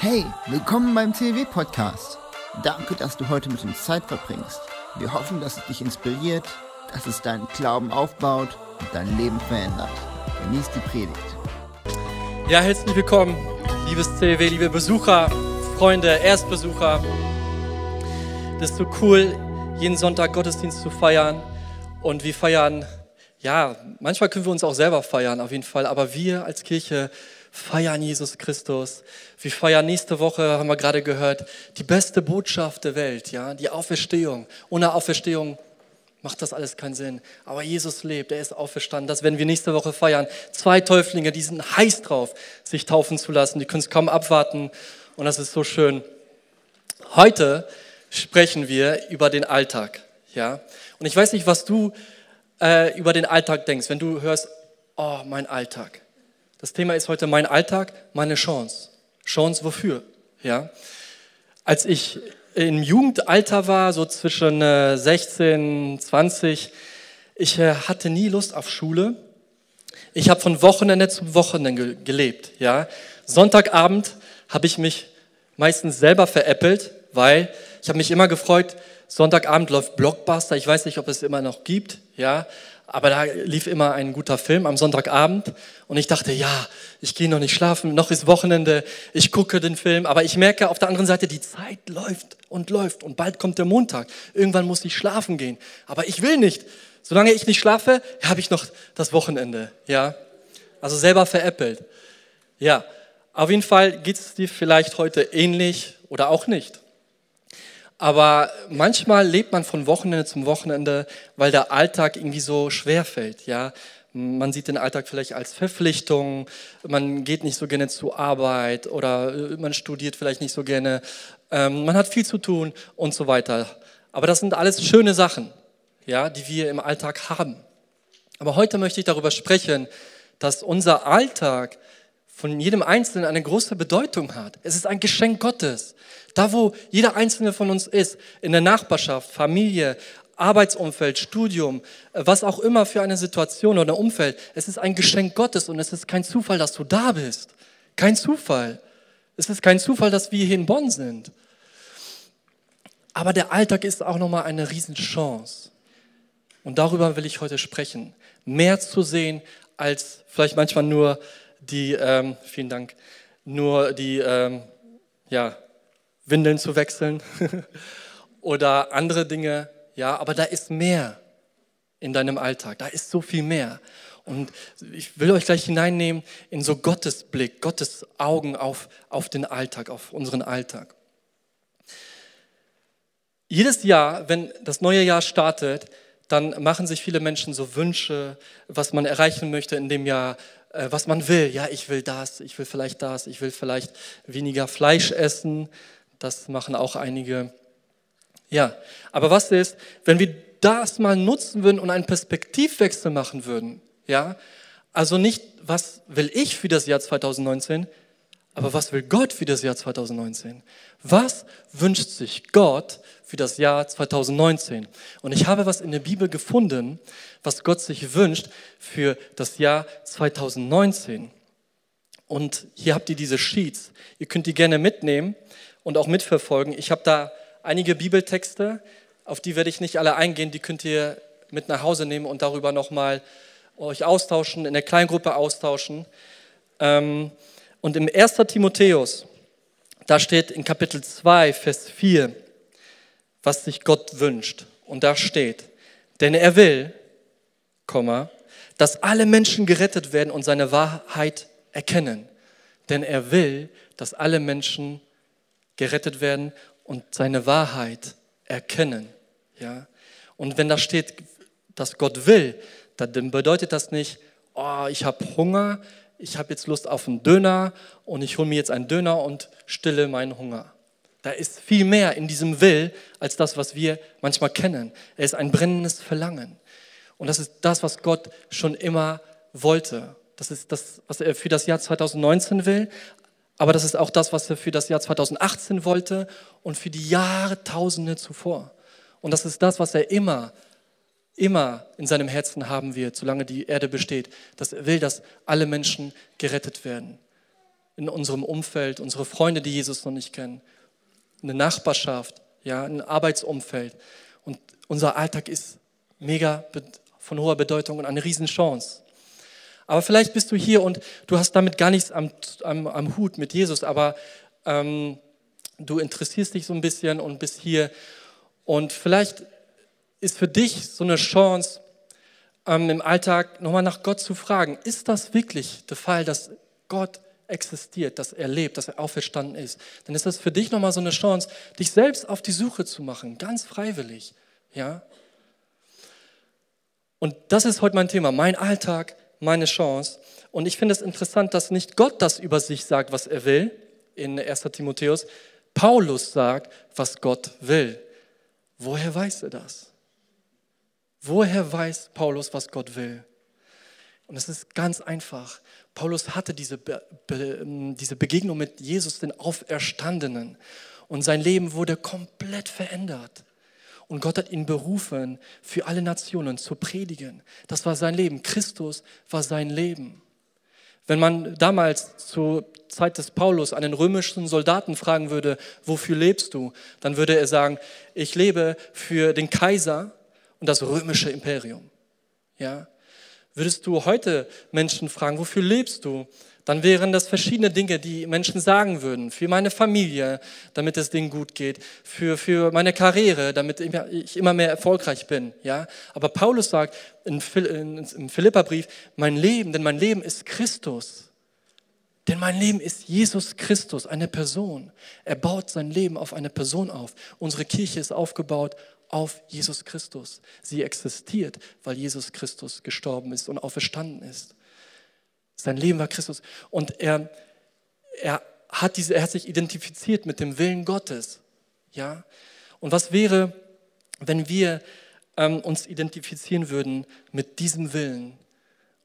Hey, willkommen beim CW-Podcast. Danke, dass du heute mit uns Zeit verbringst. Wir hoffen, dass es dich inspiriert, dass es deinen Glauben aufbaut und dein Leben verändert. Genieß die Predigt. Ja, herzlich willkommen, liebes CW, liebe Besucher, Freunde, Erstbesucher. Das ist so cool, jeden Sonntag Gottesdienst zu feiern. Und wir feiern, ja, manchmal können wir uns auch selber feiern, auf jeden Fall. Aber wir als Kirche feiern Jesus Christus. Wir feiern nächste Woche, haben wir gerade gehört, die beste Botschaft der Welt, ja, die Auferstehung. Ohne Auferstehung macht das alles keinen Sinn. Aber Jesus lebt, er ist auferstanden. Das werden wir nächste Woche feiern. Zwei Täuflinge, die sind heiß drauf, sich taufen zu lassen. Die können es kaum abwarten. Und das ist so schön. Heute sprechen wir über den Alltag, ja. Und ich weiß nicht, was du äh, über den Alltag denkst, wenn du hörst, oh, mein Alltag. Das Thema ist heute mein Alltag, meine Chance. Chance wofür? Ja. Als ich im Jugendalter war, so zwischen 16, 20, ich äh, hatte nie Lust auf Schule. Ich habe von Wochenende zu Wochenende gelebt. Ja. Sonntagabend habe ich mich meistens selber veräppelt, weil ich habe mich immer gefreut, Sonntagabend läuft Blockbuster, ich weiß nicht, ob es immer noch gibt, ja, aber da lief immer ein guter Film am Sonntagabend und ich dachte, ja, ich gehe noch nicht schlafen, noch ist Wochenende, ich gucke den Film, aber ich merke auf der anderen Seite, die Zeit läuft und läuft und bald kommt der Montag. Irgendwann muss ich schlafen gehen, aber ich will nicht. Solange ich nicht schlafe, habe ich noch das Wochenende, ja. Also selber veräppelt. Ja, auf jeden Fall geht es dir vielleicht heute ähnlich oder auch nicht. Aber manchmal lebt man von Wochenende zum Wochenende, weil der Alltag irgendwie so schwer fällt. Ja? Man sieht den Alltag vielleicht als Verpflichtung, man geht nicht so gerne zur Arbeit oder äh, man studiert vielleicht nicht so gerne, ähm, man hat viel zu tun und so weiter. Aber das sind alles schöne Sachen, ja, die wir im Alltag haben. Aber heute möchte ich darüber sprechen, dass unser Alltag von jedem Einzelnen eine große Bedeutung hat. Es ist ein Geschenk Gottes. Da, wo jeder Einzelne von uns ist, in der Nachbarschaft, Familie, Arbeitsumfeld, Studium, äh, was auch immer für eine Situation oder Umfeld, es ist ein Geschenk Gottes und es ist kein Zufall, dass du da bist. Kein Zufall. Es ist kein Zufall, dass wir hier in Bonn sind. Aber der Alltag ist auch nochmal eine Riesenchance. Und darüber will ich heute sprechen. Mehr zu sehen als vielleicht manchmal nur die, ähm, vielen Dank, nur die, ähm, ja, Windeln zu wechseln oder andere Dinge, ja, aber da ist mehr in deinem Alltag, da ist so viel mehr. Und ich will euch gleich hineinnehmen in so Gottes Blick, Gottes Augen auf, auf den Alltag, auf unseren Alltag. Jedes Jahr, wenn das neue Jahr startet, dann machen sich viele Menschen so Wünsche, was man erreichen möchte in dem Jahr, äh, was man will. Ja, ich will das, ich will vielleicht das, ich will vielleicht weniger Fleisch essen. Das machen auch einige. Ja, aber was ist, wenn wir das mal nutzen würden und einen Perspektivwechsel machen würden? Ja, also nicht, was will ich für das Jahr 2019, aber was will Gott für das Jahr 2019? Was wünscht sich Gott für das Jahr 2019? Und ich habe was in der Bibel gefunden, was Gott sich wünscht für das Jahr 2019. Und hier habt ihr diese Sheets. Ihr könnt die gerne mitnehmen und auch mitverfolgen. Ich habe da einige Bibeltexte, auf die werde ich nicht alle eingehen, die könnt ihr mit nach Hause nehmen und darüber nochmal euch austauschen, in der Kleingruppe austauschen. Ähm, und im 1. Timotheus, da steht in Kapitel 2, Vers 4, was sich Gott wünscht. Und da steht, denn er will, dass alle Menschen gerettet werden und seine Wahrheit erkennen. Denn er will, dass alle Menschen gerettet werden und seine Wahrheit erkennen. Ja? Und wenn da steht, dass Gott will, dann bedeutet das nicht, oh, ich habe Hunger, ich habe jetzt Lust auf einen Döner und ich hole mir jetzt einen Döner und stille meinen Hunger. Da ist viel mehr in diesem Will als das, was wir manchmal kennen. Er ist ein brennendes Verlangen. Und das ist das, was Gott schon immer wollte. Das ist das, was er für das Jahr 2019 will. Aber das ist auch das, was er für das Jahr 2018 wollte und für die Jahrtausende zuvor. Und das ist das, was er immer immer in seinem Herzen haben wird, solange die Erde besteht, dass er will, dass alle Menschen gerettet werden. in unserem Umfeld, unsere Freunde, die Jesus noch nicht kennen, eine Nachbarschaft, ja, ein Arbeitsumfeld. Und unser Alltag ist mega von hoher Bedeutung und eine Riesenchance. Aber vielleicht bist du hier und du hast damit gar nichts am, am, am Hut mit Jesus, aber ähm, du interessierst dich so ein bisschen und bist hier. Und vielleicht ist für dich so eine Chance, ähm, im Alltag nochmal nach Gott zu fragen, ist das wirklich der Fall, dass Gott existiert, dass er lebt, dass er auferstanden ist, dann ist das für dich nochmal so eine Chance, dich selbst auf die Suche zu machen, ganz freiwillig. Ja? Und das ist heute mein Thema, mein Alltag, meine Chance. Und ich finde es interessant, dass nicht Gott das über sich sagt, was er will, in 1 Timotheus. Paulus sagt, was Gott will. Woher weiß er das? Woher weiß Paulus, was Gott will? Und es ist ganz einfach. Paulus hatte diese, Be Be diese Begegnung mit Jesus, den Auferstandenen. Und sein Leben wurde komplett verändert. Und Gott hat ihn berufen, für alle Nationen zu predigen. Das war sein Leben. Christus war sein Leben. Wenn man damals zur Zeit des Paulus einen römischen Soldaten fragen würde, wofür lebst du? Dann würde er sagen, ich lebe für den Kaiser und das römische Imperium. Ja? Würdest du heute Menschen fragen, wofür lebst du? Dann wären das verschiedene Dinge, die Menschen sagen würden. Für meine Familie, damit es denen gut geht. Für, für meine Karriere, damit ich immer mehr erfolgreich bin. Ja? Aber Paulus sagt im Philipperbrief, mein Leben, denn mein Leben ist Christus. Denn mein Leben ist Jesus Christus, eine Person. Er baut sein Leben auf eine Person auf. Unsere Kirche ist aufgebaut auf Jesus Christus. Sie existiert, weil Jesus Christus gestorben ist und auferstanden ist. Sein Leben war Christus. Und er, er, hat diese, er hat sich identifiziert mit dem Willen Gottes. Ja? Und was wäre, wenn wir ähm, uns identifizieren würden mit diesem Willen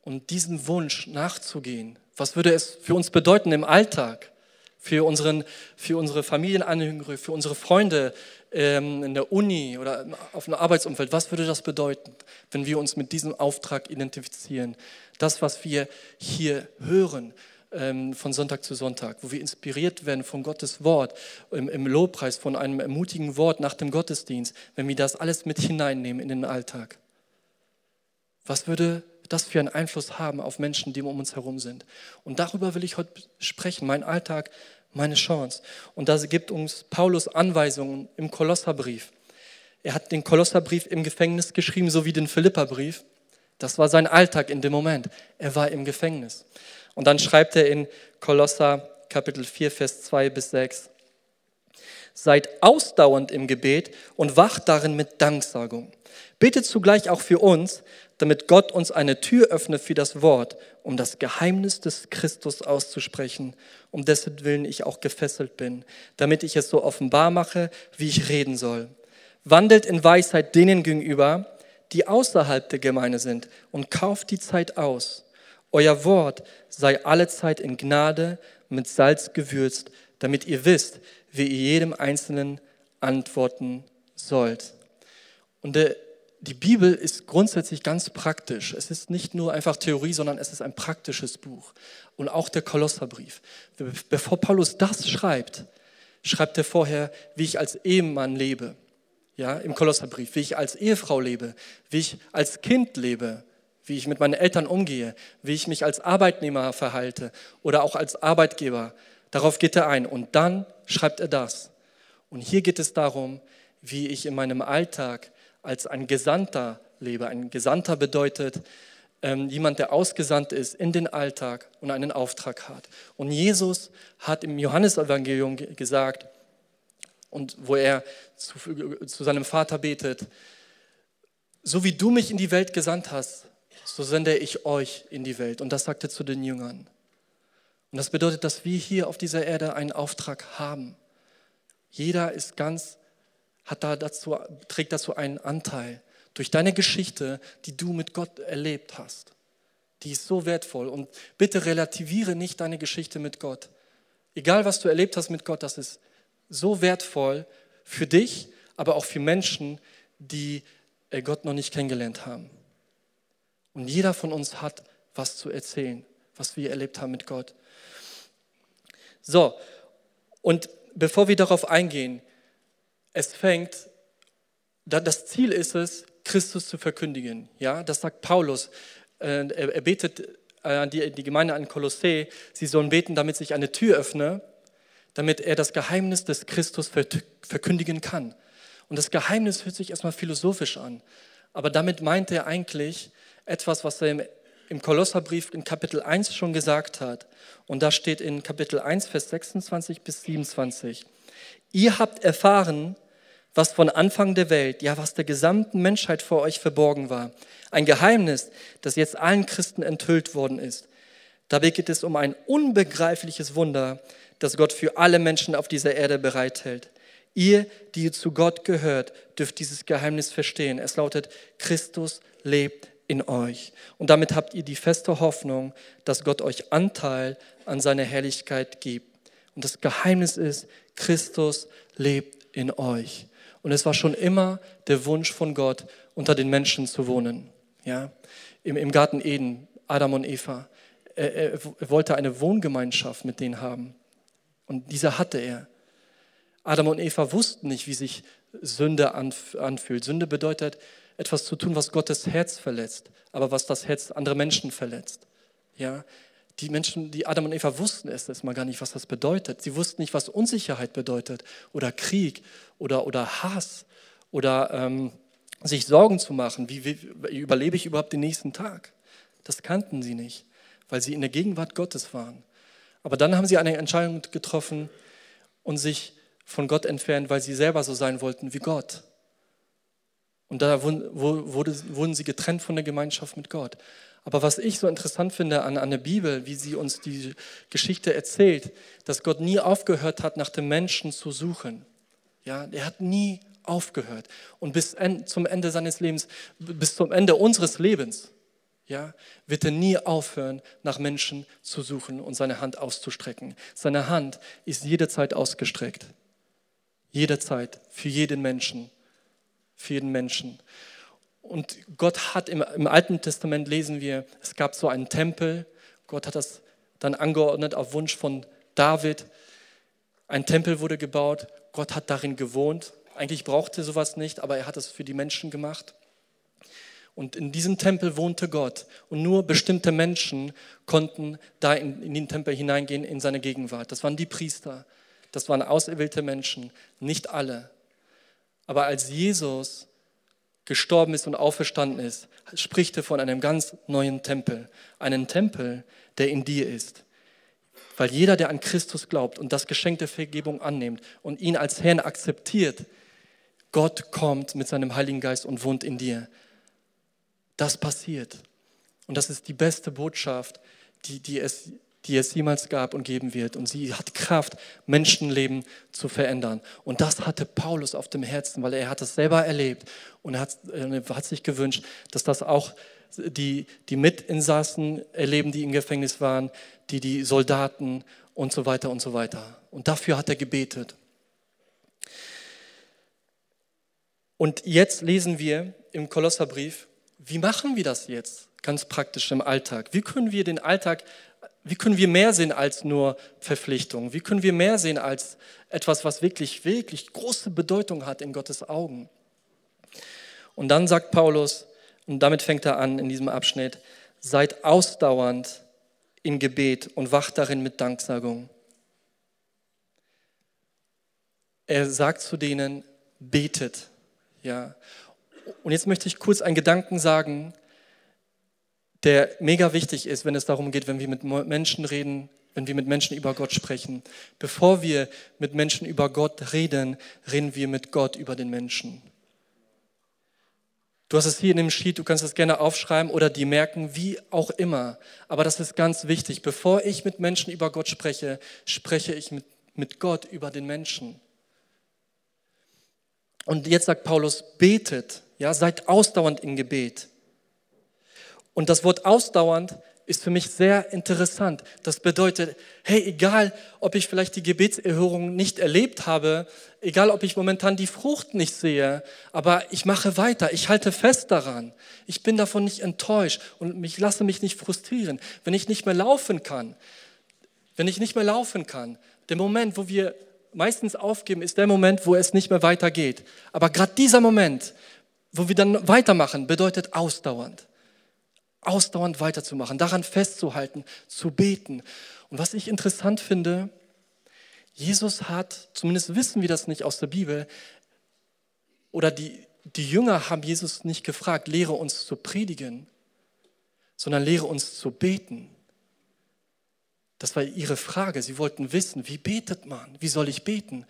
und diesem Wunsch nachzugehen? Was würde es für uns bedeuten im Alltag? Für, unseren, für unsere Familienangehörige, für unsere Freunde ähm, in der Uni oder auf einem Arbeitsumfeld. Was würde das bedeuten, wenn wir uns mit diesem Auftrag identifizieren? Das, was wir hier hören ähm, von Sonntag zu Sonntag, wo wir inspiriert werden von Gottes Wort, im, Lobpreis, von einem ermutigen Wort nach dem Gottesdienst, wenn wir das alles mit hineinnehmen in den Alltag. Was würde das für einen Einfluss haben auf Menschen, die um uns herum sind? Und darüber will ich heute sprechen, mein Alltag, meine Chance. Und da gibt uns Paulus Anweisungen im Kolosserbrief. Er hat den Kolosserbrief im Gefängnis geschrieben, so wie den Philipperbrief. Das war sein Alltag in dem Moment. Er war im Gefängnis. Und dann schreibt er in Kolosser Kapitel 4, Vers 2 bis 6. Seid ausdauernd im Gebet und wacht darin mit Danksagung. Betet zugleich auch für uns, damit Gott uns eine Tür öffne für das Wort, um das Geheimnis des Christus auszusprechen, um dessen Willen ich auch gefesselt bin, damit ich es so offenbar mache, wie ich reden soll. Wandelt in Weisheit denen gegenüber, die außerhalb der Gemeinde sind, und kauft die Zeit aus. Euer Wort sei alle Zeit in Gnade mit Salz gewürzt, damit ihr wisst, wie ihr jedem Einzelnen antworten sollt. Und der, die Bibel ist grundsätzlich ganz praktisch. Es ist nicht nur einfach Theorie, sondern es ist ein praktisches Buch. Und auch der Kolosserbrief. Bevor Paulus das schreibt, schreibt er vorher, wie ich als Ehemann lebe ja, im Kolosserbrief, wie ich als Ehefrau lebe, wie ich als Kind lebe, wie ich mit meinen Eltern umgehe, wie ich mich als Arbeitnehmer verhalte oder auch als Arbeitgeber. Darauf geht er ein und dann schreibt er das. Und hier geht es darum, wie ich in meinem Alltag als ein Gesandter lebe. Ein Gesandter bedeutet ähm, jemand, der ausgesandt ist in den Alltag und einen Auftrag hat. Und Jesus hat im Johannesevangelium gesagt, und wo er zu, zu seinem Vater betet, so wie du mich in die Welt gesandt hast, so sende ich euch in die Welt. Und das sagte zu den Jüngern. Und das bedeutet, dass wir hier auf dieser Erde einen Auftrag haben. Jeder ist ganz, hat da dazu, trägt dazu einen Anteil. Durch deine Geschichte, die du mit Gott erlebt hast. Die ist so wertvoll. Und bitte relativiere nicht deine Geschichte mit Gott. Egal, was du erlebt hast mit Gott, das ist so wertvoll für dich, aber auch für Menschen, die äh, Gott noch nicht kennengelernt haben. Und jeder von uns hat was zu erzählen, was wir erlebt haben mit Gott. So, und bevor wir darauf eingehen, es fängt, das Ziel ist es, Christus zu verkündigen. Ja, das sagt Paulus. Äh, er betet an die, Gemeinde an Kolossä, sie sollen beten, damit sich eine Tür öffne, damit er das Geheimnis des Christus verkündigen kann. Und das Geheimnis hört sich erstmal philosophisch an, aber damit meint er eigentlich etwas, was er im, Kolosserbrief in Kapitel 1 schon gesagt hat. Und da steht in Kapitel 1, Vers 26 bis 27. Ihr habt erfahren, was von Anfang der Welt, ja was der gesamten Menschheit vor euch verborgen war. Ein Geheimnis, das jetzt allen Christen enthüllt worden ist. Dabei geht es um ein unbegreifliches Wunder, das Gott für alle Menschen auf dieser Erde bereithält. Ihr, die zu Gott gehört, dürft dieses Geheimnis verstehen. Es lautet, Christus lebt in euch. Und damit habt ihr die feste Hoffnung, dass Gott euch Anteil an seiner Herrlichkeit gibt. Und das Geheimnis ist, Christus lebt in euch. Und es war schon immer der Wunsch von Gott, unter den Menschen zu wohnen. Ja? Im, im Garten Eden, Adam und Eva. Er, er, er wollte eine Wohngemeinschaft mit denen haben. Und diese hatte er. Adam und Eva wussten nicht, wie sich Sünde anfühlt. Sünde bedeutet, etwas zu tun, was Gottes Herz verletzt, aber was das Herz anderer Menschen verletzt. Ja, die Menschen, die Adam und Eva wussten es erstmal gar nicht, was das bedeutet. Sie wussten nicht, was Unsicherheit bedeutet oder Krieg oder, oder Hass oder ähm, sich Sorgen zu machen. Wie, wie, wie überlebe ich überhaupt den nächsten Tag? Das kannten sie nicht, weil sie in der Gegenwart Gottes waren. Aber dann haben sie eine Entscheidung getroffen und sich von Gott entfernt, weil sie selber so sein wollten wie Gott. Und da wurden, sie getrennt von der Gemeinschaft mit Gott. Aber was ich so interessant finde an, an der Bibel, wie sie uns die Geschichte erzählt, dass Gott nie aufgehört hat, nach dem Menschen zu suchen. Ja, er hat nie aufgehört. Und bis zum Ende seines Lebens, bis zum Ende unseres Lebens, ja, wird er nie aufhören, nach Menschen zu suchen und seine Hand auszustrecken. Seine Hand ist jederzeit ausgestreckt. Jederzeit, für jeden Menschen. Für jeden Menschen. Und Gott hat im, im Alten Testament lesen wir, es gab so einen Tempel. Gott hat das dann angeordnet auf Wunsch von David. Ein Tempel wurde gebaut. Gott hat darin gewohnt. Eigentlich brauchte sowas nicht, aber er hat es für die Menschen gemacht. Und in diesem Tempel wohnte Gott. Und nur bestimmte Menschen konnten da in, in, den Tempel hineingehen, in seine Gegenwart. Das waren die Priester. Das waren auserwählte Menschen. Nicht alle. Aber als Jesus gestorben ist und auferstanden ist, spricht er von einem ganz neuen Tempel. Einen Tempel, der in dir ist. Weil jeder, der an Christus glaubt und das Geschenk der Vergebung annimmt und ihn als Herrn akzeptiert, Gott kommt mit seinem Heiligen Geist und wohnt in dir. Das passiert. Und das ist die beste Botschaft, die, die es die es jemals gab und geben wird. Und sie hat Kraft, Menschenleben zu verändern. Und das hatte Paulus auf dem Herzen, weil er hat es selber erlebt und er hat, er hat sich gewünscht, dass das auch die, die Mitinsassen erleben, die im Gefängnis waren, die, die Soldaten und so weiter und so weiter. Und dafür hat er gebetet. Und jetzt lesen wir im Kolosserbrief, wie machen wir das jetzt ganz praktisch im Alltag? Wie können wir den Alltag wie können wir mehr sehen als nur Verpflichtung? Wie können wir mehr sehen als etwas, was wirklich, wirklich große Bedeutung hat in Gottes Augen? Und dann sagt Paulus, und damit fängt er an in diesem Abschnitt, seid ausdauernd im Gebet und wacht darin mit Danksagung. Er sagt zu denen, betet. Ja. Und jetzt möchte ich kurz einen Gedanken sagen, der mega wichtig ist, wenn es darum geht, wenn wir mit Menschen reden, wenn wir mit Menschen über Gott sprechen. Bevor wir mit Menschen über Gott reden, reden wir mit Gott über den Menschen. Du hast es hier in dem Sheet, du kannst es gerne aufschreiben oder die merken, wie auch immer. Aber das ist ganz wichtig. Bevor ich mit Menschen über Gott spreche, spreche ich mit, mit Gott über den Menschen. Und jetzt sagt Paulus, betet, ja, seid ausdauernd im Gebet. Und das Wort ausdauernd ist für mich sehr interessant. Das bedeutet, hey, egal, ob ich vielleicht die Gebetserhörung nicht erlebt habe, egal, ob ich momentan die Frucht nicht sehe, aber ich mache weiter, ich halte fest daran. Ich bin davon nicht enttäuscht und ich lasse mich nicht frustrieren. Wenn ich nicht mehr laufen kann, wenn ich nicht mehr laufen kann, Der Moment, wo wir meistens aufgeben, ist der Moment, wo es nicht mehr weitergeht. Aber gerade dieser Moment, wo wir dann weitermachen, bedeutet ausdauernd. Ausdauernd weiterzumachen, daran festzuhalten, zu beten. Und was ich interessant finde, Jesus hat, zumindest wissen wir das nicht aus der Bibel, oder die, die Jünger haben Jesus nicht gefragt, lehre uns zu predigen, sondern lehre uns zu beten. Das war ihre Frage. Sie wollten wissen, wie betet man? Wie soll ich beten?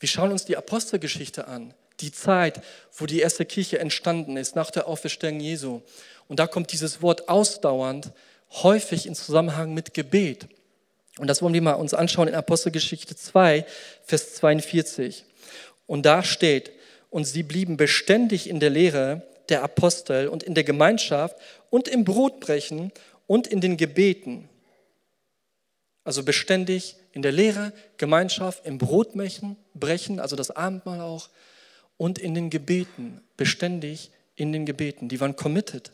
Wir schauen uns die Apostelgeschichte an, die Zeit, wo die erste Kirche entstanden ist, nach der Auferstehung Jesu. Und da kommt dieses Wort ausdauernd häufig in Zusammenhang mit Gebet. Und das wollen wir mal uns anschauen in Apostelgeschichte 2, Vers 42. Und da steht, und sie blieben beständig in der Lehre der Apostel und in der Gemeinschaft und im Brotbrechen und in den Gebeten. Also beständig in der Lehre, Gemeinschaft, im Brotbrechen, brechen, also das Abendmahl auch, und in den Gebeten, beständig in den Gebeten. Die waren committed.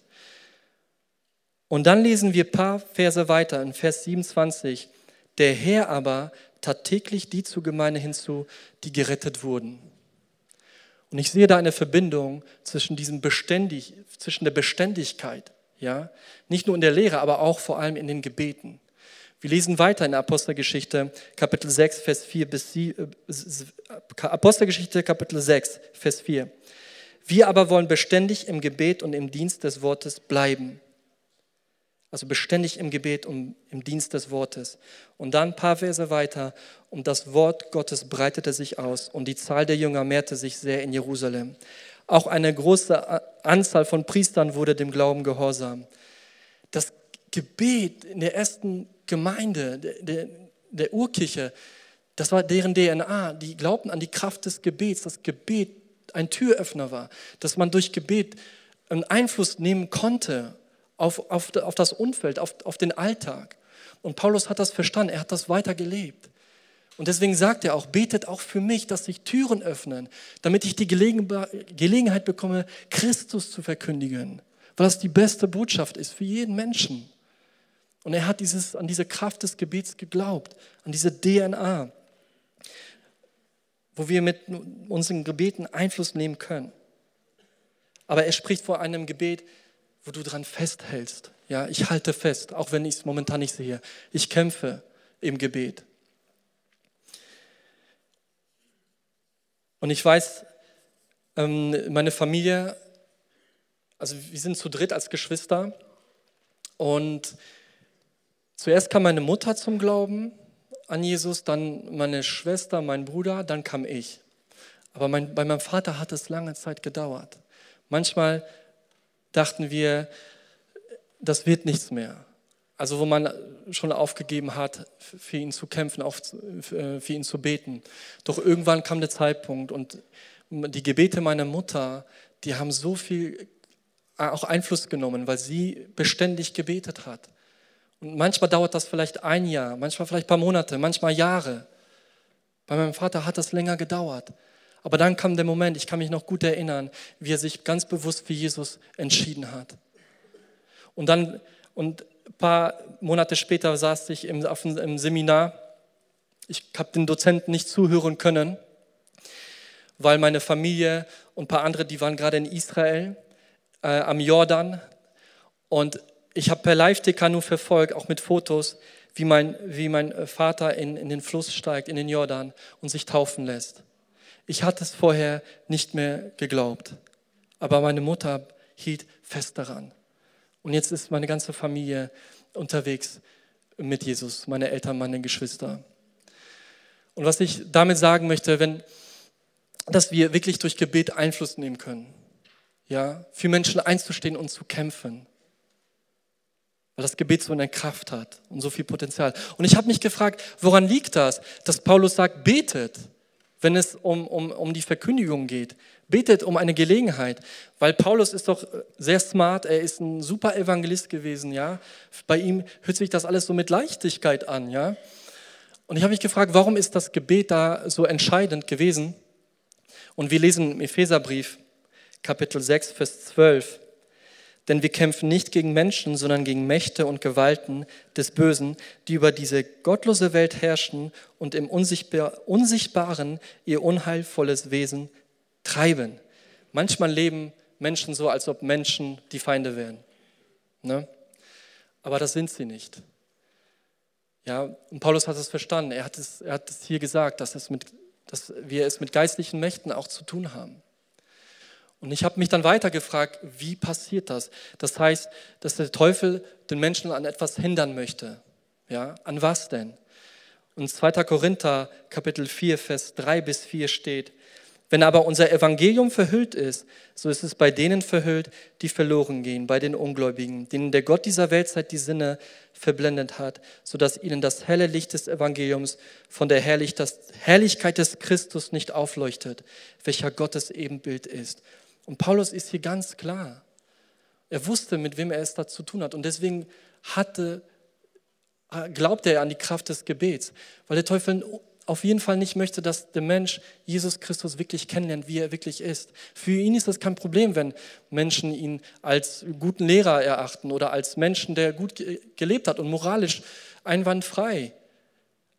Und dann lesen wir ein paar Verse weiter in Vers 27. Der Herr aber tat täglich die zur Gemeinde hinzu, die gerettet wurden. Und ich sehe da eine Verbindung zwischen diesem beständig, zwischen der Beständigkeit, ja, nicht nur in der Lehre, aber auch vor allem in den Gebeten. Wir lesen weiter in der Apostelgeschichte, Kapitel 6, Vers 4 bis 7, äh, Apostelgeschichte, Kapitel 6, Vers 4. Wir aber wollen beständig im Gebet und im Dienst des Wortes bleiben also beständig im Gebet und im Dienst des Wortes. Und dann ein paar Verse weiter, und das Wort Gottes breitete sich aus und die Zahl der Jünger mehrte sich sehr in Jerusalem. Auch eine große Anzahl von Priestern wurde dem Glauben gehorsam. Das Gebet in der ersten Gemeinde, der, der, der Urkirche, das war deren DNA. Die glaubten an die Kraft des Gebets, dass Gebet ein Türöffner war, dass man durch Gebet einen Einfluss nehmen konnte auf, auf, auf das Umfeld, auf, auf den Alltag. Und Paulus hat das verstanden, er hat das weiter gelebt. Und deswegen sagt er auch, betet auch für mich, dass sich Türen öffnen, damit ich die Gelegenheit bekomme, Christus zu verkündigen, weil das die beste Botschaft ist für jeden Menschen. Und er hat dieses, an diese Kraft des Gebets geglaubt, an diese DNA, wo wir mit unseren Gebeten Einfluss nehmen können. Aber er spricht vor einem Gebet, wo du dran festhältst. Ja, ich halte fest, auch wenn ich es momentan nicht sehe. Ich kämpfe im Gebet. Und ich weiß, ähm, meine Familie, also wir sind zu dritt als Geschwister. Und zuerst kam meine Mutter zum Glauben an Jesus, dann meine Schwester, mein Bruder, dann kam ich. Aber mein, bei meinem Vater hat es lange Zeit gedauert. Manchmal dachten wir, das wird nichts mehr. Also wo man schon aufgegeben hat, für ihn zu kämpfen, für ihn zu beten. Doch irgendwann kam der Zeitpunkt und die Gebete meiner Mutter, die haben so viel auch Einfluss genommen, weil sie beständig gebetet hat. Manchmal dauert das vielleicht ein Jahr, manchmal vielleicht ein paar Monate, manchmal Jahre. Bei meinem Vater hat das länger gedauert. Aber dann kam der Moment, ich kann mich noch gut erinnern, wie er sich ganz bewusst für Jesus entschieden hat. Und dann, und ein paar Monate später saß ich im, auf, im Seminar. Ich habe den Dozenten nicht zuhören können, weil meine Familie und ein paar andere, die waren gerade in Israel, äh, am Jordan. Und ich habe per Live-TK nur verfolgt, auch mit Fotos, wie mein, wie mein Vater in, in den Fluss steigt, in den Jordan und sich taufen lässt. Ich hatte es vorher nicht mehr geglaubt, aber meine Mutter hielt fest daran. Und jetzt ist meine ganze Familie unterwegs mit Jesus, meine Eltern, meine Geschwister. Und was ich damit sagen möchte, wenn, dass wir wirklich durch Gebet Einfluss nehmen können, ja, für Menschen einzustehen und zu kämpfen, weil das Gebet so eine Kraft hat und so viel Potenzial. Und ich habe mich gefragt, woran liegt das, dass Paulus sagt, betet wenn es um, um, um die Verkündigung geht. Betet um eine Gelegenheit, weil Paulus ist doch sehr smart, er ist ein super Evangelist gewesen, ja. Bei ihm hört sich das alles so mit Leichtigkeit an, ja. Und ich habe mich gefragt, warum ist das Gebet da so entscheidend gewesen? Und wir lesen im Epheserbrief, Kapitel 6, Vers 12. Denn wir kämpfen nicht gegen Menschen, sondern gegen Mächte und Gewalten des Bösen, die über diese gottlose Welt herrschen und im Unsichtbaren ihr unheilvolles Wesen treiben. Manchmal leben Menschen so, als ob Menschen die Feinde wären. Ne? Aber das sind sie nicht. Ja, und Paulus hat es verstanden. Er hat es, er hat es hier gesagt, dass, es mit, dass wir es mit geistlichen Mächten auch zu tun haben. Und ich habe mich dann weiter gefragt, wie passiert das? Das heißt, dass der Teufel den Menschen an etwas hindern möchte. Ja, an was denn? Und 2. Korinther Kapitel 4, Vers 3 bis 4 steht, wenn aber unser Evangelium verhüllt ist, so ist es bei denen verhüllt, die verloren gehen, bei den Ungläubigen, denen der Gott dieser Weltzeit die Sinne verblendet hat, sodass ihnen das helle Licht des Evangeliums von der Herrlichkeit des Christus nicht aufleuchtet, welcher Gottes Ebenbild ist. Und Paulus ist hier ganz klar. Er wusste, mit wem er es da zu tun hat. Und deswegen hatte, glaubte er an die Kraft des Gebets, weil der Teufel auf jeden Fall nicht möchte, dass der Mensch Jesus Christus wirklich kennenlernt, wie er wirklich ist. Für ihn ist das kein Problem, wenn Menschen ihn als guten Lehrer erachten oder als Menschen, der gut gelebt hat und moralisch einwandfrei.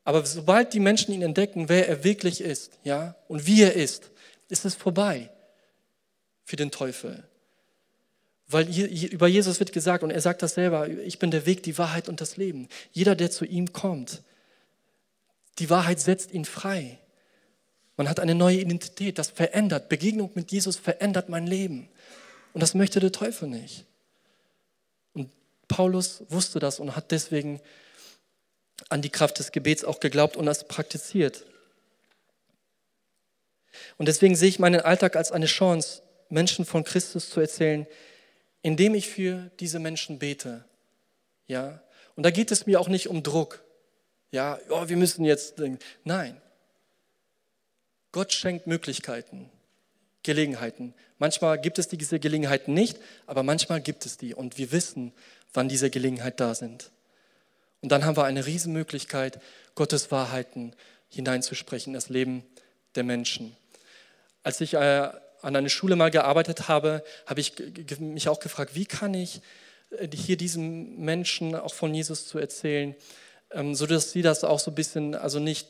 Aber sobald die Menschen ihn entdecken, wer er wirklich ist, ja, und wie er ist, ist es vorbei für den Teufel. Weil über Jesus wird gesagt, und er sagt das selber, ich bin der Weg, die Wahrheit und das Leben. Jeder, der zu ihm kommt, die Wahrheit setzt ihn frei. Man hat eine neue Identität, das verändert. Begegnung mit Jesus verändert mein Leben. Und das möchte der Teufel nicht. Und Paulus wusste das und hat deswegen an die Kraft des Gebets auch geglaubt und das praktiziert. Und deswegen sehe ich meinen Alltag als eine Chance, Menschen von Christus zu erzählen, indem ich für diese Menschen bete. Ja? Und da geht es mir auch nicht um Druck. Ja, oh, wir müssen jetzt. Nein. Gott schenkt Möglichkeiten, Gelegenheiten. Manchmal gibt es diese Gelegenheiten nicht, aber manchmal gibt es die. Und wir wissen, wann diese Gelegenheiten da sind. Und dann haben wir eine Riesenmöglichkeit, Gottes Wahrheiten hineinzusprechen in das Leben der Menschen. Als ich äh, an einer Schule mal gearbeitet habe, habe ich mich auch gefragt, wie kann ich äh, hier diesen Menschen auch von Jesus zu erzählen, ähm, so dass sie das auch so ein bisschen, also nicht,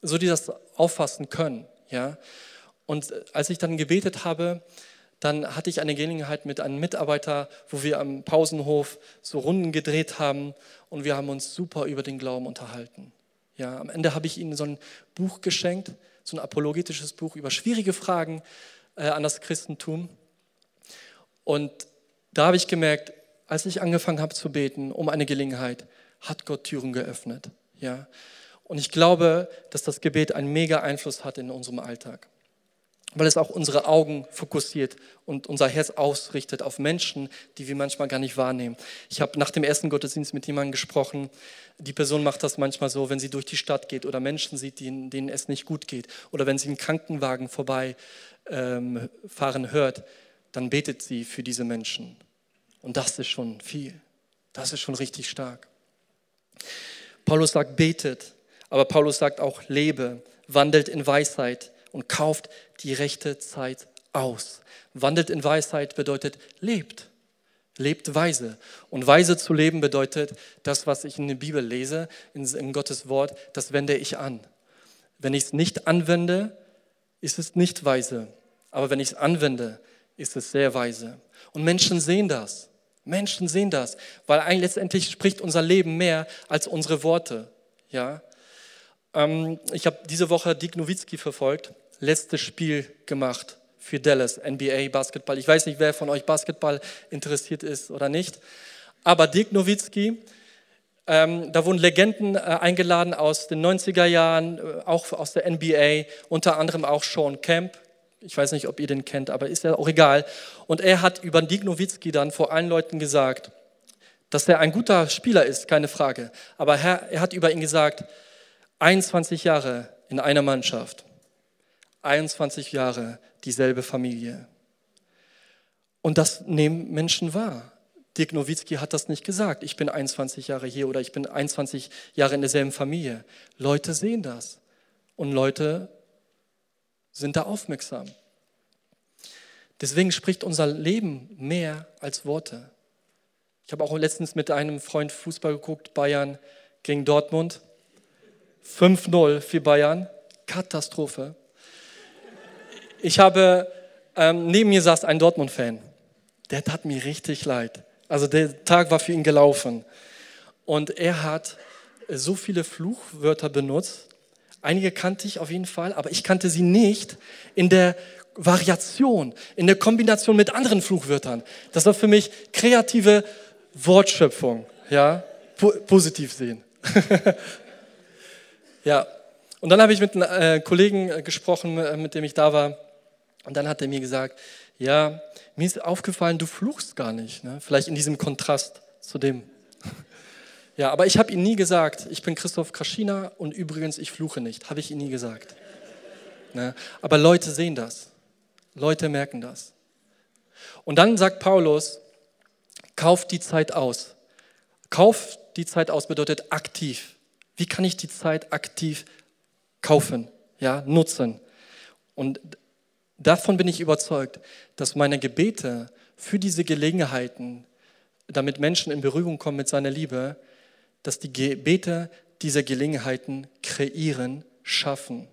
so die das auffassen können. Ja? Und äh, als ich dann gebetet habe, dann hatte ich eine Gelegenheit mit einem Mitarbeiter, wo wir am Pausenhof so Runden gedreht haben und wir haben uns super über den Glauben unterhalten. Ja, am Ende habe ich ihnen so ein Buch geschenkt, so ein apologetisches Buch über schwierige Fragen äh, an das Christentum. Und da habe ich gemerkt, als ich angefangen habe zu beten um eine Gelegenheit, hat Gott Türen geöffnet. Ja? Und ich glaube, dass das Gebet einen mega Einfluss hat in unserem Alltag, weil es auch unsere Augen fokussiert und unser Herz ausrichtet auf Menschen, die wir manchmal gar nicht wahrnehmen. Ich habe nach dem ersten Gottesdienst mit jemandem gesprochen. Die Person macht das manchmal so, wenn sie durch die Stadt geht oder Menschen sieht, denen, denen es nicht gut geht oder wenn sie einen Krankenwagen vorbei ähm, hört, dann betet sie für diese Menschen. Und das ist schon viel. Das ist schon richtig stark. Paulus sagt, betet, aber Paulus sagt auch, lebe, wandelt in Weisheit und kauft die rechte Zeit aus. Wandelt in Weisheit bedeutet, lebt. Lebt weise. Und weise zu leben bedeutet, das, was ich in der Bibel lese, in, in Gottes Wort, das wende ich an. Wenn ich es nicht anwende, ist es nicht weise. Aber wenn ich es anwende, ist es sehr weise. Und Menschen sehen das. Menschen sehen das, weil eigentlich letztendlich spricht unser Leben mehr als unsere Worte. Ja? Ähm, ich habe diese Woche Dick Nowitzki verfolgt, letztes Spiel gemacht für Dallas, NBA Basketball. Ich weiß nicht, wer von euch Basketball interessiert ist oder nicht, aber Dick Nowitzki, ähm, da wurden Legenden äh, eingeladen aus den 90er Jahren, äh, auch aus der NBA, unter anderem auch Sean Kemp, ich weiß nicht, ob ihr den kennt, aber ist ja auch egal. Und er hat über Dirk Nowitzki dann vor allen Leuten gesagt, dass er ein guter Spieler ist, keine Frage. Aber er hat über ihn gesagt, 21 Jahre in einer Mannschaft, 21 Jahre dieselbe Familie. Und das nehmen Menschen wahr. Dirk Nowitzki hat das nicht gesagt. Ich bin 21 Jahre hier oder ich bin 21 Jahre in derselben Familie. Leute sehen das. Und Leute sind da aufmerksam. Deswegen spricht unser Leben mehr als Worte. Ich habe auch letztens mit einem Freund Fußball geguckt, Bayern gegen Dortmund. 5-0 für Bayern. Katastrophe. Ich habe, ähm, neben mir saß ein Dortmund-Fan. Der tat mir richtig leid. Also der Tag war für ihn gelaufen. Und er hat so viele Fluchwörter benutzt. Einige kannte ich auf jeden Fall, aber ich kannte sie nicht in der Variation, in der Kombination mit anderen Fluchwörtern. Das war für mich kreative Wortschöpfung, ja, po positiv sehen. ja, und dann habe ich mit einem äh, Kollegen äh, gesprochen, äh, mit dem ich da war, und dann hat er mir gesagt, ja, mir ist aufgefallen, du fluchst gar nicht, ne? vielleicht in diesem Kontrast zu dem. Ja, aber ich habe ihm nie gesagt, ich bin Christoph Kraschina und übrigens, ich fluche nicht. Habe ich ihm nie gesagt. Ne? Aber Leute sehen das. Leute merken das. Und dann sagt Paulus, kauf die Zeit aus. Kauf die Zeit aus bedeutet aktiv. Wie kann ich die Zeit aktiv kaufen, ja, nutzen? Und davon bin ich überzeugt, dass meine Gebete für diese Gelegenheiten, damit Menschen in Berührung kommen mit seiner Liebe, dass die Gebete diese Gelegenheiten kreieren, schaffen.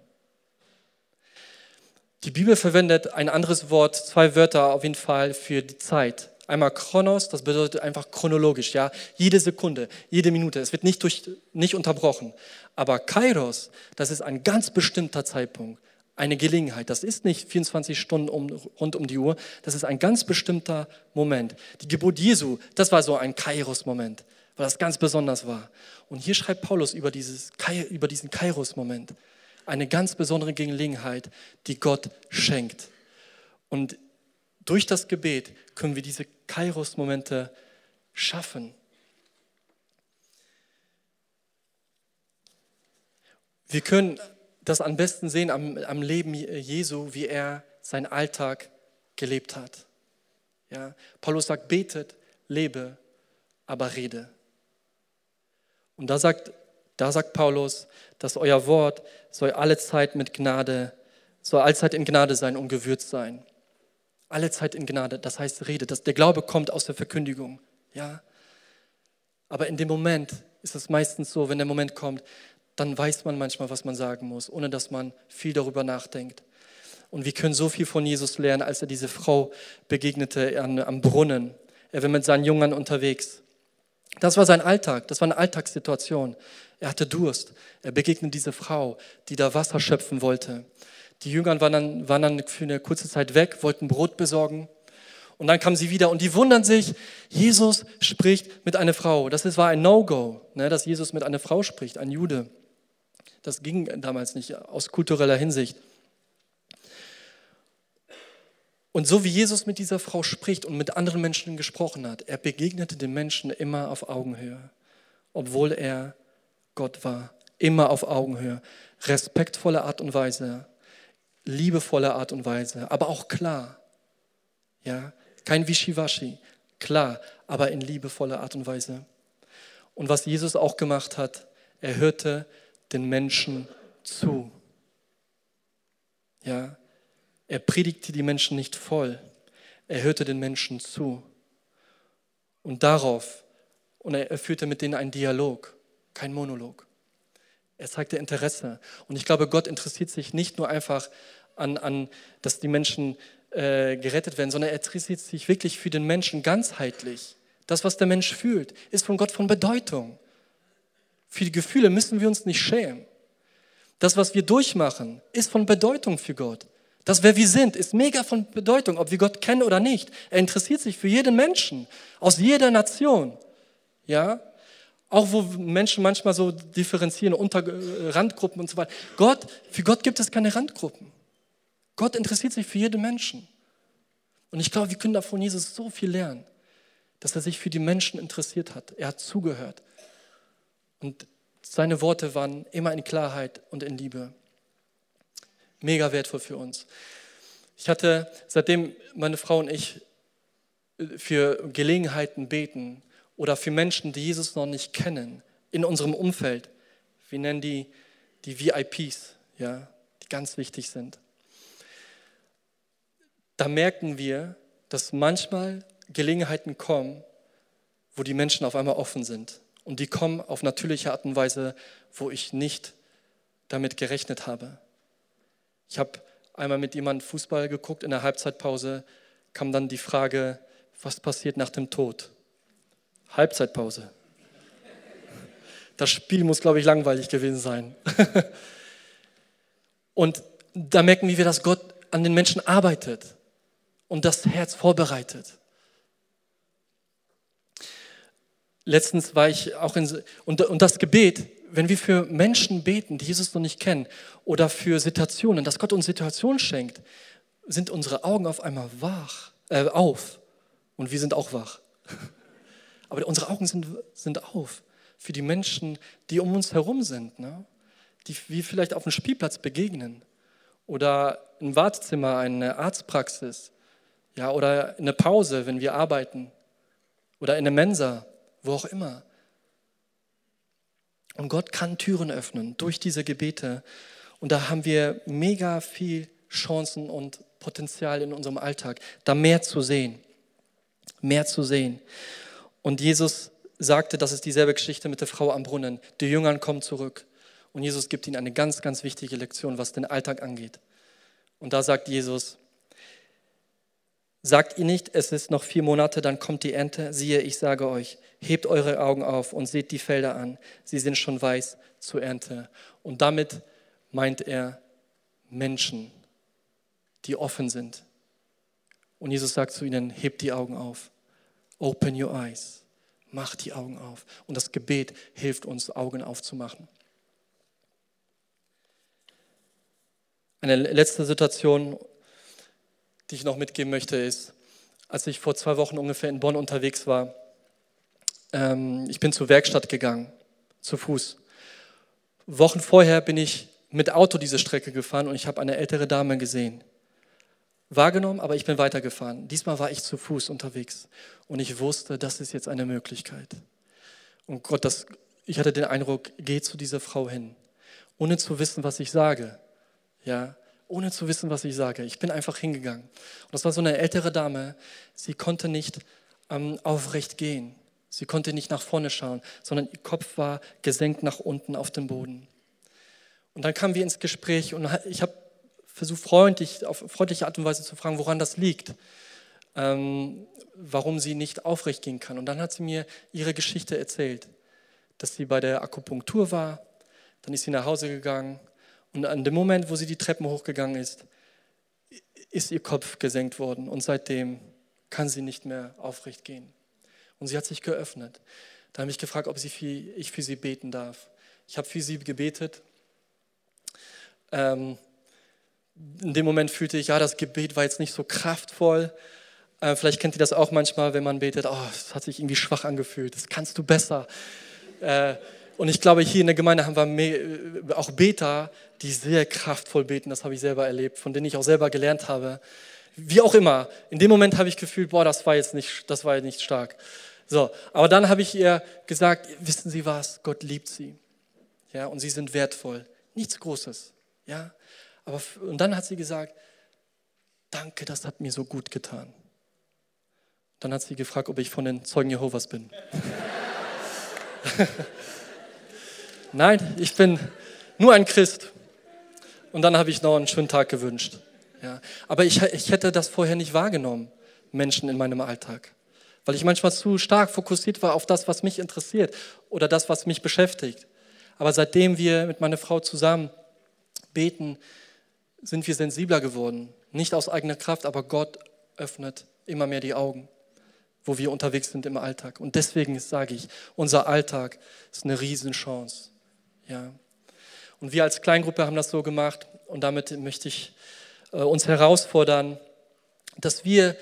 Die Bibel verwendet ein anderes Wort, zwei Wörter auf jeden Fall für die Zeit. Einmal Chronos, das bedeutet einfach chronologisch, ja, jede Sekunde, jede Minute, es wird nicht, durch, nicht unterbrochen. Aber Kairos, das ist ein ganz bestimmter Zeitpunkt, eine Gelegenheit. Das ist nicht 24 Stunden um, rund um die Uhr, das ist ein ganz bestimmter Moment. Die Geburt Jesu, das war so ein Kairos-Moment, weil das ganz besonders war. Und hier schreibt Paulus über, dieses, über diesen Kairos-Moment eine ganz besondere Gelegenheit, die Gott schenkt. Und durch das Gebet können wir diese Kairos-Momente schaffen. Wir können das am besten sehen am, am Leben Jesu, wie er seinen Alltag gelebt hat. Ja, Paulus sagt, betet, lebe, aber rede. Und da sagt da sagt Paulus, dass euer Wort soll alle Zeit mit Gnade, soll allzeit in Gnade sein und gewürzt sein. Alle Zeit in Gnade, das heißt Rede. Das, der Glaube kommt aus der Verkündigung. Ja? Aber in dem Moment ist es meistens so, wenn der Moment kommt, dann weiß man manchmal, was man sagen muss, ohne dass man viel darüber nachdenkt. Und wir können so viel von Jesus lernen, als er diese Frau begegnete an, am Brunnen. Er war mit seinen Jüngern unterwegs. Das war sein Alltag, das war eine Alltagssituation. Er hatte Durst. Er begegnet diese Frau, die da Wasser schöpfen wollte. Die Jünger waren dann, waren dann für eine kurze Zeit weg, wollten Brot besorgen. Und dann kamen sie wieder und die wundern sich, Jesus spricht mit einer Frau. Das war ein No-Go, ne, dass Jesus mit einer Frau spricht, ein Jude. Das ging damals nicht aus kultureller Hinsicht. Und so wie Jesus mit dieser Frau spricht und mit anderen Menschen gesprochen hat, er begegnete den Menschen immer auf Augenhöhe, obwohl er Gott war, immer auf Augenhöhe, respektvolle Art und Weise, liebevolle Art und Weise, aber auch klar. Ja, kein Wischiwaschi, klar, aber in liebevoller Art und Weise. Und was Jesus auch gemacht hat, er hörte den Menschen zu. Ja, er predigte die Menschen nicht voll, er hörte den Menschen zu. Und darauf, und er führte mit denen einen Dialog, kein Monolog. Er zeigte Interesse. Und ich glaube, Gott interessiert sich nicht nur einfach an, an dass die Menschen äh, gerettet werden, sondern er interessiert sich wirklich für den Menschen ganzheitlich. Das, was der Mensch fühlt, ist von Gott von Bedeutung. Für die Gefühle müssen wir uns nicht schämen. Das, was wir durchmachen, ist von Bedeutung für Gott. Das, wer wir sind, ist mega von Bedeutung, ob wir Gott kennen oder nicht. Er interessiert sich für jeden Menschen, aus jeder Nation. Ja? Auch wo Menschen manchmal so differenzieren unter äh, Randgruppen und so weiter. Gott, für Gott gibt es keine Randgruppen. Gott interessiert sich für jeden Menschen. Und ich glaube, wir können da von Jesus so viel lernen, dass er sich für die Menschen interessiert hat. Er hat zugehört. Und seine Worte waren immer in Klarheit und in Liebe mega wertvoll für uns. Ich hatte, seitdem meine Frau und ich äh, für Gelegenheiten beten oder für Menschen, die Jesus noch nicht kennen, in unserem Umfeld, wir nennen die die VIPs, ja, die ganz wichtig sind. Da merken wir, dass manchmal Gelegenheiten kommen, wo die Menschen auf einmal offen sind. Und die kommen auf natürliche Art und Weise, wo ich nicht damit gerechnet habe. Ich habe einmal mit jemandem Fußball geguckt, in der Halbzeitpause kam dann die Frage, was passiert nach dem Tod? Halbzeitpause. Das Spiel muss, glaube ich, langweilig gewesen sein. Und da merken wir, wie das Gott an den Menschen arbeitet und das Herz vorbereitet. Letztens war ich auch in, und, und das Gebet, wenn wir für Menschen beten, die Jesus noch nicht kennen, oder für Situationen, dass Gott uns Situationen schenkt, sind unsere Augen auf einmal wach, äh, auf. Und wir sind auch wach. Aber unsere Augen sind, sind auf für die Menschen, die um uns herum sind, ne? die wir vielleicht auf dem Spielplatz begegnen oder im Wartezimmer, eine Arztpraxis ja, oder in der Pause, wenn wir arbeiten oder in der Mensa wo auch immer. Und Gott kann Türen öffnen durch diese Gebete. Und da haben wir mega viel Chancen und Potenzial in unserem Alltag, da mehr zu sehen. Mehr zu sehen. Und Jesus sagte, das ist dieselbe Geschichte mit der Frau am Brunnen. Die Jüngern kommen zurück. Und Jesus gibt ihnen eine ganz, ganz wichtige Lektion, was den Alltag angeht. Und da sagt Jesus, Sagt ihr nicht, es ist noch vier Monate, dann kommt die Ernte? Siehe, ich sage euch, hebt eure Augen auf und seht die Felder an. Sie sind schon weiß zur Ernte. Und damit meint er Menschen, die offen sind. Und Jesus sagt zu ihnen, hebt die Augen auf. Open your eyes. Macht die Augen auf. Und das Gebet hilft uns, Augen aufzumachen. Eine letzte Situation, die ich noch mitgeben möchte, ist, als ich vor zwei Wochen ungefähr in Bonn unterwegs war, ähm, ich bin zur Werkstatt gegangen, zu Fuß. Wochen vorher bin ich mit Auto diese Strecke gefahren und ich habe eine ältere Dame gesehen. Wahrgenommen, aber ich bin weitergefahren. Diesmal war ich zu Fuß unterwegs und ich wusste, das ist jetzt eine Möglichkeit. Und Gott, das, ich hatte den Eindruck, geh zu dieser Frau hin, ohne zu wissen, was ich sage. Ja, ohne zu wissen, was ich sage. Ich bin einfach hingegangen. Und das war so eine ältere Dame. Sie konnte nicht ähm, aufrecht gehen. Sie konnte nicht nach vorne schauen, sondern ihr Kopf war gesenkt nach unten auf dem Boden. Und dann kamen wir ins Gespräch und ich habe versucht, freundlich, auf freundliche Art und Weise zu fragen, woran das liegt, ähm, warum sie nicht aufrecht gehen kann. Und dann hat sie mir ihre Geschichte erzählt, dass sie bei der Akupunktur war, dann ist sie nach Hause gegangen und an dem Moment, wo sie die Treppen hochgegangen ist, ist ihr Kopf gesenkt worden. Und seitdem kann sie nicht mehr aufrecht gehen. Und sie hat sich geöffnet. Da habe ich gefragt, ob ich für sie beten darf. Ich habe für sie gebetet. Ähm, in dem Moment fühlte ich, ja, das Gebet war jetzt nicht so kraftvoll. Äh, vielleicht kennt ihr das auch manchmal, wenn man betet, oh, es hat sich irgendwie schwach angefühlt, das kannst du besser. Und ich glaube, hier in der Gemeinde haben wir äh, auch Beter, die sehr kraftvoll beten. Das habe ich selber erlebt, von denen ich auch selber gelernt habe. Wie auch immer. In dem Moment habe ich gefühlt, boah, das war jetzt nicht, das war nicht stark. So, aber dann habe ich ihr gesagt, wissen Sie was? Gott liebt Sie. Ja, und Sie sind wertvoll. Nichts Großes. Ja, aber und dann hat sie gesagt, danke, das hat mir so gut getan. Dann hat sie gefragt, ob ich von den Zeugen Jehovas bin. Nein, ich bin nur ein Christ. Und dann habe ich noch einen schönen Tag gewünscht. Ja. Aber ich, ich hätte das vorher nicht wahrgenommen, Menschen in meinem Alltag. Weil ich manchmal zu stark fokussiert war auf das, was mich interessiert oder das, was mich beschäftigt. Aber seitdem wir mit meiner Frau zusammen beten, sind wir sensibler geworden. Nicht aus eigener Kraft, aber Gott öffnet immer mehr die Augen, wo wir unterwegs sind im Alltag. Und deswegen sage ich, unser Alltag ist eine Riesenchance. Ja. Und wir als Kleingruppe haben das so gemacht und damit möchte ich äh, uns herausfordern, dass wir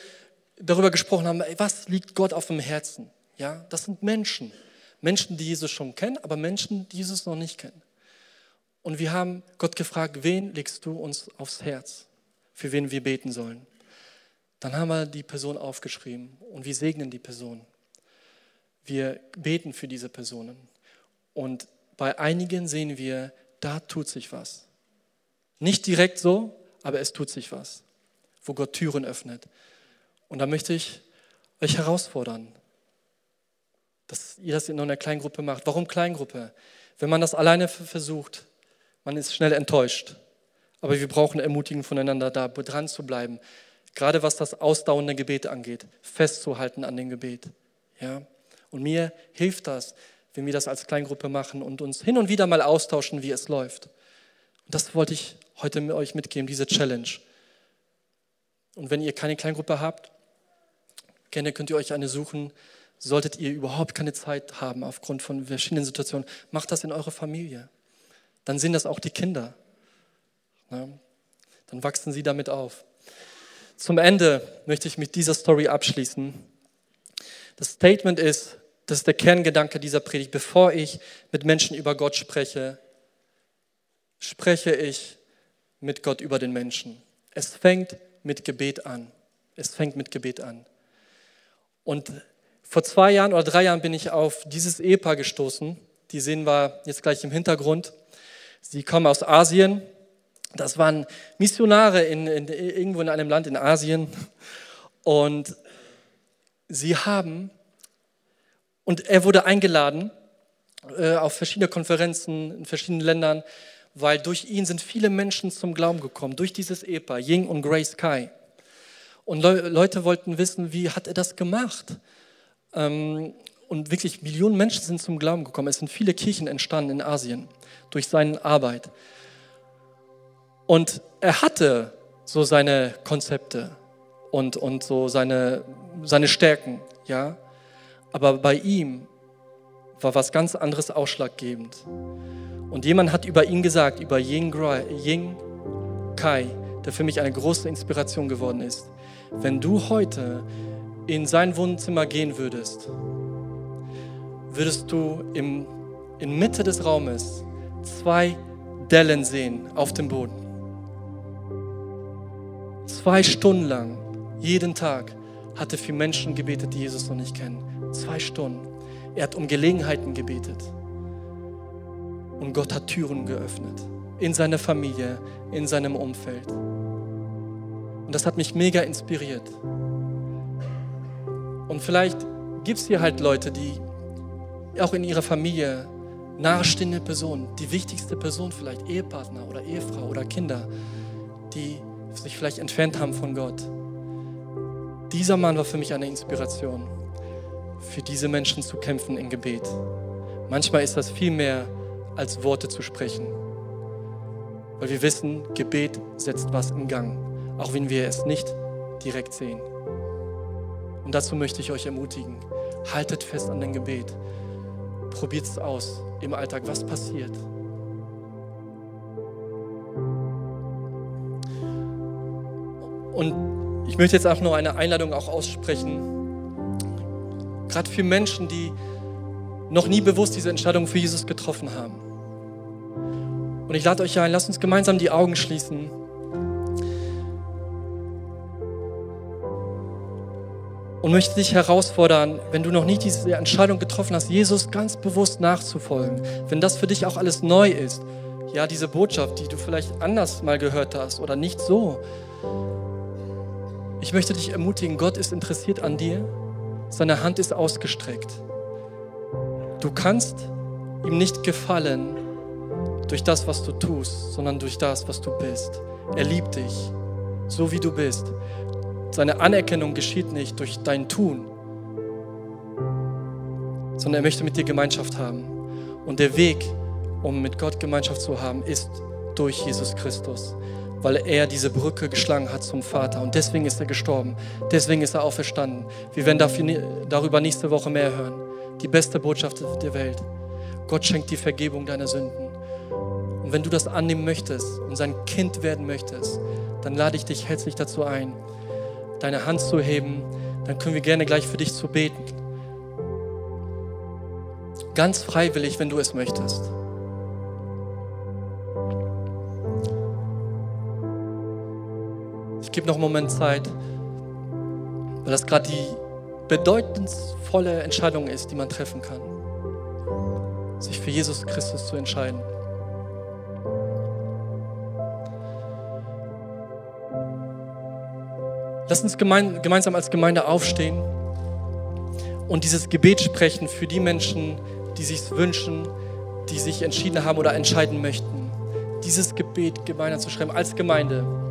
darüber gesprochen haben, was liegt Gott auf dem Herzen? Ja, das sind Menschen. Menschen, die Jesus schon kennen, aber Menschen, die Jesus noch nicht kennen. Und wir haben Gott gefragt, wen legst du uns aufs Herz, für wen wir beten sollen? Dann haben wir die Person aufgeschrieben und wir segnen die Person. Wir beten für diese Personen. Und bei einigen sehen wir, da tut sich was. Nicht direkt so, aber es tut sich was, wo Gott Türen öffnet. Und da möchte ich euch herausfordern. dass ihr das in einer Kleingruppe macht. Warum Kleingruppe? Wenn man das alleine versucht, man ist schnell enttäuscht. Aber wir brauchen Ermutigen voneinander, da dran zu bleiben. Gerade was das ausdauernde Gebet angeht, festzuhalten an dem Gebet. Ja? Und mir hilft das, wenn wir das als Kleingruppe machen und uns hin und wieder mal austauschen, wie es läuft. Und das wollte ich heute mit euch mitgeben, diese Challenge. Und wenn ihr keine Kleingruppe habt, gerne könnt ihr euch eine suchen. Solltet ihr überhaupt keine Zeit haben aufgrund von verschiedenen Situationen, macht das in eurer Familie. Dann sind das auch die Kinder. Dann wachsen sie damit auf. Zum Ende möchte ich mit dieser Story abschließen. Das Statement ist, das ist der Kerngedanke dieser Predigt. Bevor ich mit Menschen über Gott spreche, spreche ich mit Gott über den Menschen. Es fängt mit Gebet an. Es fängt mit Gebet an. Und vor zwei Jahren oder drei Jahren bin ich auf dieses Ehepaar gestoßen. Die sehen wir jetzt gleich im Hintergrund. Sie kommen aus Asien. Das waren Missionare in, in, irgendwo in einem Land in Asien. Und sie haben, und er wurde eingeladen äh, auf verschiedene Konferenzen in verschiedenen Ländern weil durch ihn sind viele Menschen zum Glauben gekommen, durch dieses Ehepaar, Ying und Grace Kai. Und Le Leute wollten wissen, wie hat er das gemacht? Ähm, und wirklich Millionen Menschen sind zum Glauben gekommen. Es sind viele Kirchen entstanden in Asien durch seine Arbeit. Und er hatte so seine Konzepte und, und so seine, seine Stärken, ja. Aber bei ihm war was ganz anderes ausschlaggebend. Und jemand hat über ihn gesagt, über Ying, Ying Kai, der für mich eine große Inspiration geworden ist. Wenn du heute in sein Wohnzimmer gehen würdest, würdest du im, in Mitte des Raumes zwei Dellen sehen auf dem Boden. Zwei Stunden lang, jeden Tag, hat er für Menschen gebetet, die Jesus noch nicht kennen. Zwei Stunden. Er hat um Gelegenheiten gebetet. Und Gott hat Türen geöffnet. In seiner Familie, in seinem Umfeld. Und das hat mich mega inspiriert. Und vielleicht gibt es hier halt Leute, die auch in ihrer Familie nahestehende Personen, die wichtigste Person vielleicht, Ehepartner oder Ehefrau oder Kinder, die sich vielleicht entfernt haben von Gott. Dieser Mann war für mich eine Inspiration, für diese Menschen zu kämpfen im Gebet. Manchmal ist das viel mehr als Worte zu sprechen. Weil wir wissen, Gebet setzt was in Gang, auch wenn wir es nicht direkt sehen. Und dazu möchte ich euch ermutigen. Haltet fest an dem Gebet. Probiert es aus im Alltag, was passiert. Und ich möchte jetzt auch noch eine Einladung auch aussprechen, gerade für Menschen, die noch nie bewusst diese Entscheidung für Jesus getroffen haben. Und ich lade euch ein, lasst uns gemeinsam die Augen schließen. Und möchte dich herausfordern, wenn du noch nie diese Entscheidung getroffen hast, Jesus ganz bewusst nachzufolgen, wenn das für dich auch alles neu ist, ja, diese Botschaft, die du vielleicht anders mal gehört hast oder nicht so. Ich möchte dich ermutigen, Gott ist interessiert an dir, seine Hand ist ausgestreckt. Du kannst ihm nicht gefallen durch das, was du tust, sondern durch das, was du bist. Er liebt dich, so wie du bist. Seine Anerkennung geschieht nicht durch dein Tun, sondern er möchte mit dir Gemeinschaft haben. Und der Weg, um mit Gott Gemeinschaft zu haben, ist durch Jesus Christus, weil er diese Brücke geschlagen hat zum Vater. Und deswegen ist er gestorben, deswegen ist er auferstanden. Wir werden dafür, darüber nächste Woche mehr hören die beste Botschaft der Welt. Gott schenkt die Vergebung deiner Sünden. Und wenn du das annehmen möchtest und sein Kind werden möchtest, dann lade ich dich herzlich dazu ein, deine Hand zu heben. Dann können wir gerne gleich für dich zu beten. Ganz freiwillig, wenn du es möchtest. Ich gebe noch einen Moment Zeit, weil das gerade die bedeutungsvolle Entscheidung ist, die man treffen kann. Sich für Jesus Christus zu entscheiden. Lass uns gemein, gemeinsam als Gemeinde aufstehen und dieses Gebet sprechen für die Menschen, die sich wünschen, die sich entschieden haben oder entscheiden möchten. Dieses Gebet gemeinsam zu schreiben als Gemeinde.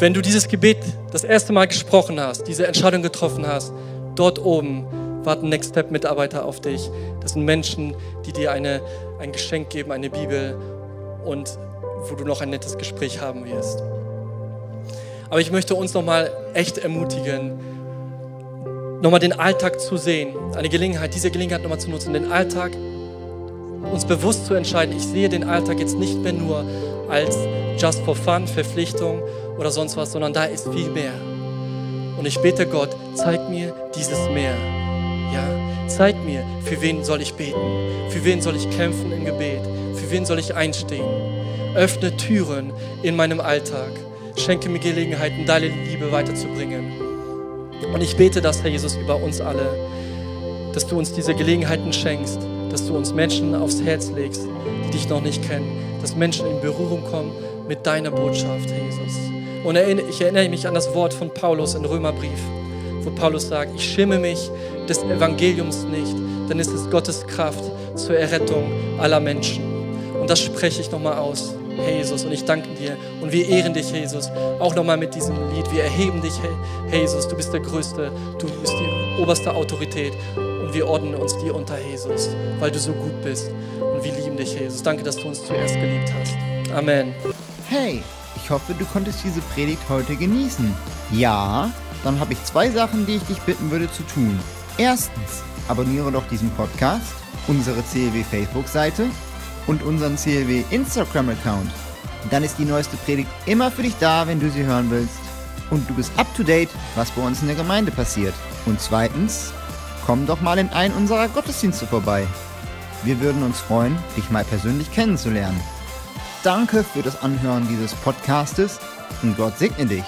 Wenn du dieses Gebet das erste Mal gesprochen hast, diese Entscheidung getroffen hast, dort oben warten Next Step Mitarbeiter auf dich. Das sind Menschen, die dir eine, ein Geschenk geben, eine Bibel und wo du noch ein nettes Gespräch haben wirst. Aber ich möchte uns nochmal echt ermutigen, nochmal den Alltag zu sehen, eine Gelegenheit, diese Gelegenheit nochmal zu nutzen, den Alltag uns bewusst zu entscheiden, ich sehe den Alltag jetzt nicht mehr nur als just for fun, Verpflichtung oder sonst was, sondern da ist viel mehr. Und ich bete Gott, zeig mir dieses Meer. Ja, zeig mir, für wen soll ich beten? Für wen soll ich kämpfen im Gebet? Für wen soll ich einstehen? Öffne Türen in meinem Alltag. Schenke mir Gelegenheiten, deine Liebe weiterzubringen. Und ich bete das, Herr Jesus, über uns alle, dass du uns diese Gelegenheiten schenkst, dass du uns Menschen aufs Herz legst, die dich noch nicht kennen, dass Menschen in Berührung kommen mit deiner Botschaft, Herr Jesus. Und ich erinnere mich an das Wort von Paulus in Römerbrief, wo Paulus sagt, ich schäme mich des Evangeliums nicht, denn es ist Gottes Kraft zur Errettung aller Menschen. Und das spreche ich nochmal aus, Herr Jesus. Und ich danke dir. Und wir ehren dich, Jesus, auch nochmal mit diesem Lied. Wir erheben dich, Herr Jesus. Du bist der Größte. Du bist die oberste Autorität. Und wir ordnen uns dir unter, Jesus, weil du so gut bist. Und wir lieben dich, Jesus. Danke, dass du uns zuerst geliebt hast. Amen. Hey, ich hoffe, du konntest diese Predigt heute genießen. Ja, dann habe ich zwei Sachen, die ich dich bitten würde zu tun. Erstens, abonniere doch diesen Podcast, unsere CLW Facebook-Seite und unseren CLW Instagram-Account. Dann ist die neueste Predigt immer für dich da, wenn du sie hören willst. Und du bist up to date, was bei uns in der Gemeinde passiert. Und zweitens, komm doch mal in einen unserer Gottesdienste vorbei. Wir würden uns freuen, dich mal persönlich kennenzulernen. Danke für das Anhören dieses Podcastes und Gott segne dich.